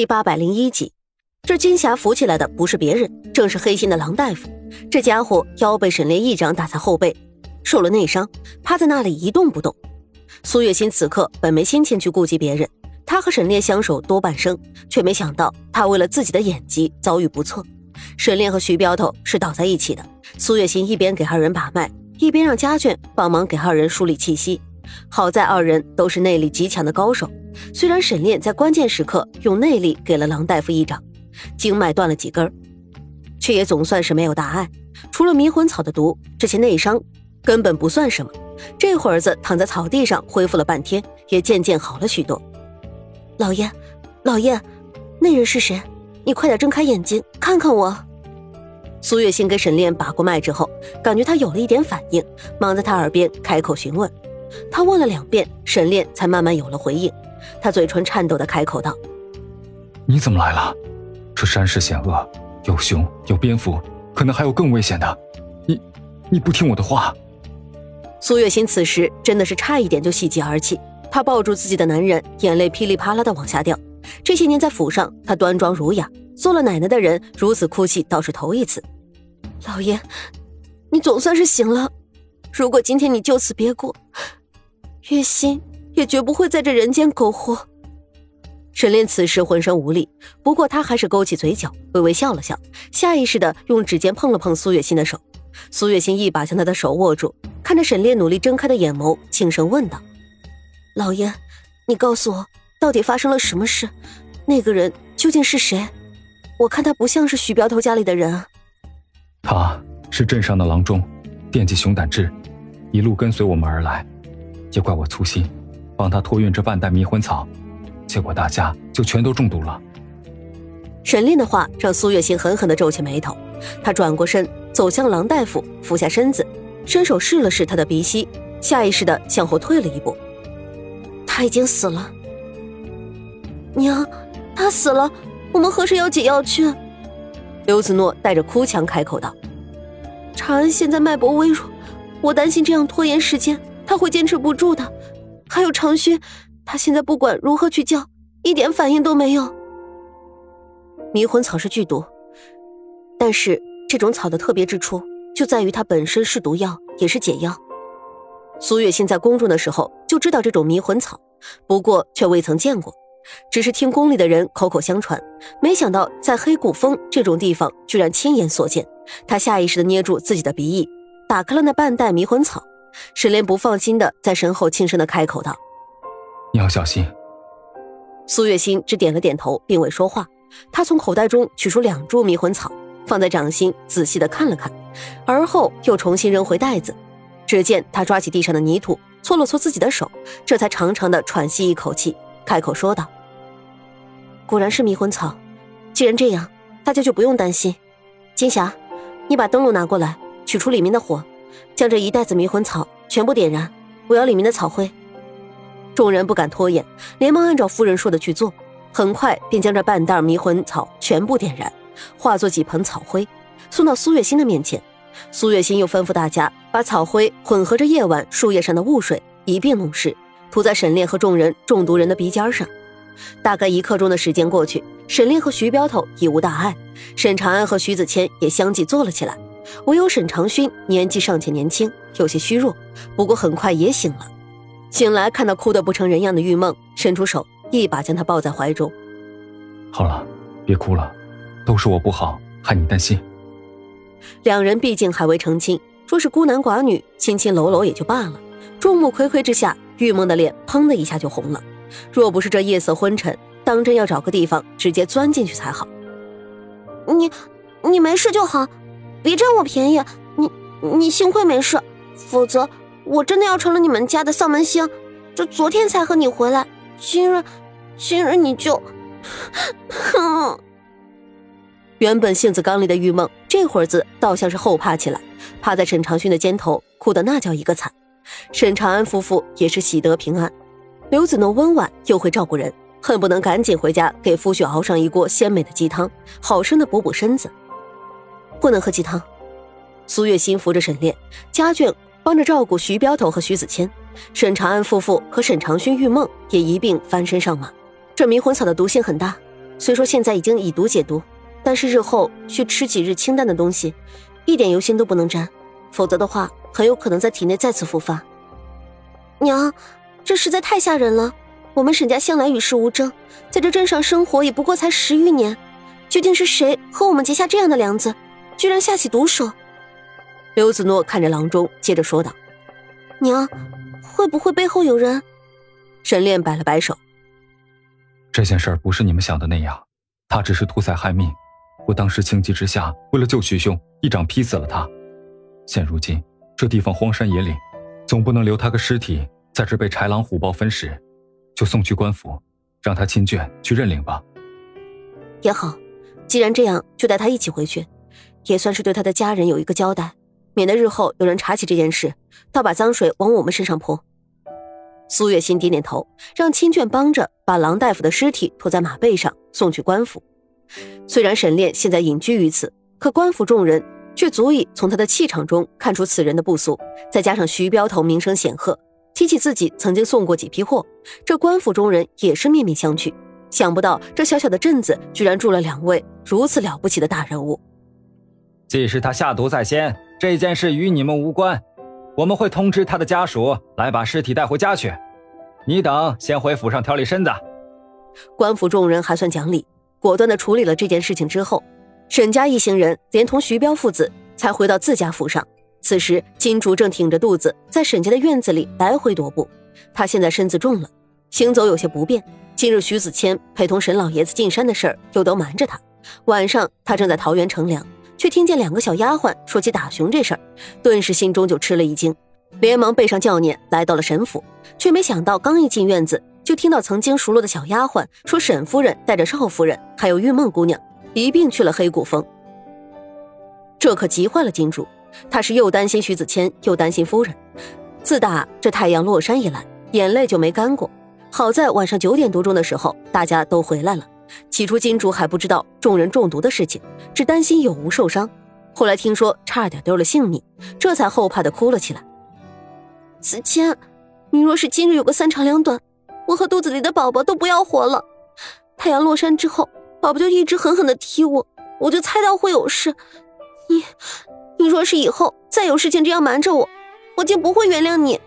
第八百零一集，这金霞扶起来的不是别人，正是黑心的狼大夫。这家伙腰被沈炼一掌打在后背，受了内伤，趴在那里一动不动。苏月心此刻本没心情去顾及别人，他和沈炼相守多半生，却没想到他为了自己的演技遭遇不测。沈炼和徐镖头是倒在一起的，苏月心一边给二人把脉，一边让家眷帮忙给二人梳理气息。好在二人都是内力极强的高手。虽然沈炼在关键时刻用内力给了郎大夫一掌，经脉断了几根，却也总算是没有大碍。除了迷魂草的毒，这些内伤根本不算什么。这会儿子躺在草地上恢复了半天，也渐渐好了许多。老爷，老爷，那人是谁？你快点睁开眼睛看看我。苏月心给沈炼把过脉之后，感觉他有了一点反应，忙在他耳边开口询问。他问了两遍，沈炼才慢慢有了回应。他嘴唇颤抖的开口道：“你怎么来了？这山势险恶，有熊，有蝙蝠，可能还有更危险的。你，你不听我的话。”苏月心此时真的是差一点就喜极而泣，她抱住自己的男人，眼泪噼里啪啦的往下掉。这些年在府上，她端庄儒雅，做了奶奶的人如此哭泣倒是头一次。老爷，你总算是醒了。如果今天你就此别过，月心。也绝不会在这人间苟活。沈炼此时浑身无力，不过他还是勾起嘴角，微微笑了笑，下意识的用指尖碰了碰苏月心的手。苏月心一把将他的手握住，看着沈炼努力睁开的眼眸，轻声问道：“老爷，你告诉我，到底发生了什么事？那个人究竟是谁？我看他不像是许镖头家里的人啊。”他是镇上的郎中，惦记熊胆汁，一路跟随我们而来，也怪我粗心。帮他托运这半袋迷魂草，结果大家就全都中毒了。沈炼的话让苏月心狠狠地皱起眉头，他转过身走向郎大夫，俯下身子，伸手试了试他的鼻息，下意识地向后退了一步。他已经死了。娘，他死了，我们何时要解药去？刘子诺带着哭腔开口道：“长安现在脉搏微弱，我担心这样拖延时间，他会坚持不住的。”还有长勋，他现在不管如何去叫，一点反应都没有。迷魂草是剧毒，但是这种草的特别之处就在于它本身是毒药，也是解药。苏月心在宫中的时候就知道这种迷魂草，不过却未曾见过，只是听宫里的人口口相传。没想到在黑谷峰这种地方居然亲眼所见。他下意识的捏住自己的鼻翼，打开了那半袋迷魂草。沈炼不放心的在身后轻声的开口道：“你要小心。”苏月心只点了点头，并未说话。他从口袋中取出两株迷魂草，放在掌心，仔细的看了看，而后又重新扔回袋子。只见他抓起地上的泥土，搓了搓自己的手，这才长长的喘息一口气，开口说道：“果然是迷魂草。既然这样，大家就不用担心。金霞，你把灯笼拿过来，取出里面的火。”将这一袋子迷魂草全部点燃，我要里面的草灰。众人不敢拖延，连忙按照夫人说的去做，很快便将这半袋迷魂草全部点燃，化作几盆草灰，送到苏月心的面前。苏月心又吩咐大家把草灰混合着夜晚树叶上的雾水一并弄湿，涂在沈炼和众人中毒人的鼻尖上。大概一刻钟的时间过去，沈炼和徐镖头已无大碍，沈长安和徐子谦也相继坐了起来。唯有沈长勋年纪尚且年轻，有些虚弱，不过很快也醒了。醒来看到哭得不成人样的玉梦，伸出手一把将她抱在怀中。好了，别哭了，都是我不好，害你担心。两人毕竟还未成亲，若是孤男寡女，亲亲搂搂也就罢了。众目睽睽之下，玉梦的脸砰的一下就红了。若不是这夜色昏沉，当真要找个地方直接钻进去才好。你，你没事就好。别占我便宜！你你幸亏没事，否则我真的要成了你们家的丧门星。这昨天才和你回来，今日今日你就……哼！原本性子刚烈的玉梦，这会儿子倒像是后怕起来，趴在沈长勋的肩头，哭得那叫一个惨。沈长安夫妇也是喜得平安。刘子诺温婉又会照顾人，恨不能赶紧回家给夫婿熬上一锅鲜美的鸡汤，好生的补补身子。不能喝鸡汤。苏月心扶着沈炼，家眷帮着照顾徐镖头和徐子谦，沈长安夫妇和沈长勋、玉梦也一并翻身上马。这迷魂草的毒性很大，虽说现在已经以毒解毒，但是日后需吃几日清淡的东西，一点油腥都不能沾，否则的话，很有可能在体内再次复发。娘，这实在太吓人了。我们沈家向来与世无争，在这镇上生活也不过才十余年，究竟是谁和我们结下这样的梁子，居然下起毒手？刘子诺看着郎中，接着说道：“娘，会不会背后有人？”沈炼摆了摆手：“这件事儿不是你们想的那样，他只是图财害命。我当时情急之下，为了救徐兄，一掌劈死了他。现如今这地方荒山野岭，总不能留他个尸体在这被豺狼虎豹分食。”就送去官府，让他亲眷去认领吧。也好，既然这样，就带他一起回去，也算是对他的家人有一个交代，免得日后有人查起这件事，倒把脏水往我们身上泼。苏月心点点头，让亲眷帮着把郎大夫的尸体拖在马背上送去官府。虽然沈炼现在隐居于此，可官府众人却足以从他的气场中看出此人的不俗，再加上徐镖头名声显赫。提起自己曾经送过几批货，这官府中人也是面面相觑。想不到这小小的镇子居然住了两位如此了不起的大人物。既是他下毒在先，这件事与你们无关，我们会通知他的家属来把尸体带回家去。你等先回府上调理身子。官府众人还算讲理，果断的处理了这件事情之后，沈家一行人连同徐彪父子才回到自家府上。此时，金竹正挺着肚子在沈家的院子里来回踱步。他现在身子重了，行走有些不便。今日徐子谦陪同沈老爷子进山的事儿又都瞒着他。晚上，他正在桃园乘凉，却听见两个小丫鬟说起打熊这事儿，顿时心中就吃了一惊，连忙背上轿辇来到了沈府。却没想到，刚一进院子，就听到曾经熟络的小丫鬟说，沈夫人带着少夫人还有玉梦姑娘一并去了黑谷峰。这可急坏了金主。他是又担心徐子谦，又担心夫人。自打这太阳落山以来，眼泪就没干过。好在晚上九点多钟的时候，大家都回来了。起初金主还不知道众人中毒的事情，只担心有无受伤。后来听说差点丢了性命，这才后怕的哭了起来。子谦，你若是今日有个三长两短，我和肚子里的宝宝都不要活了。太阳落山之后，宝宝就一直狠狠的踢我，我就猜到会有事。你。你若是以后再有事情这样瞒着我，我竟不会原谅你。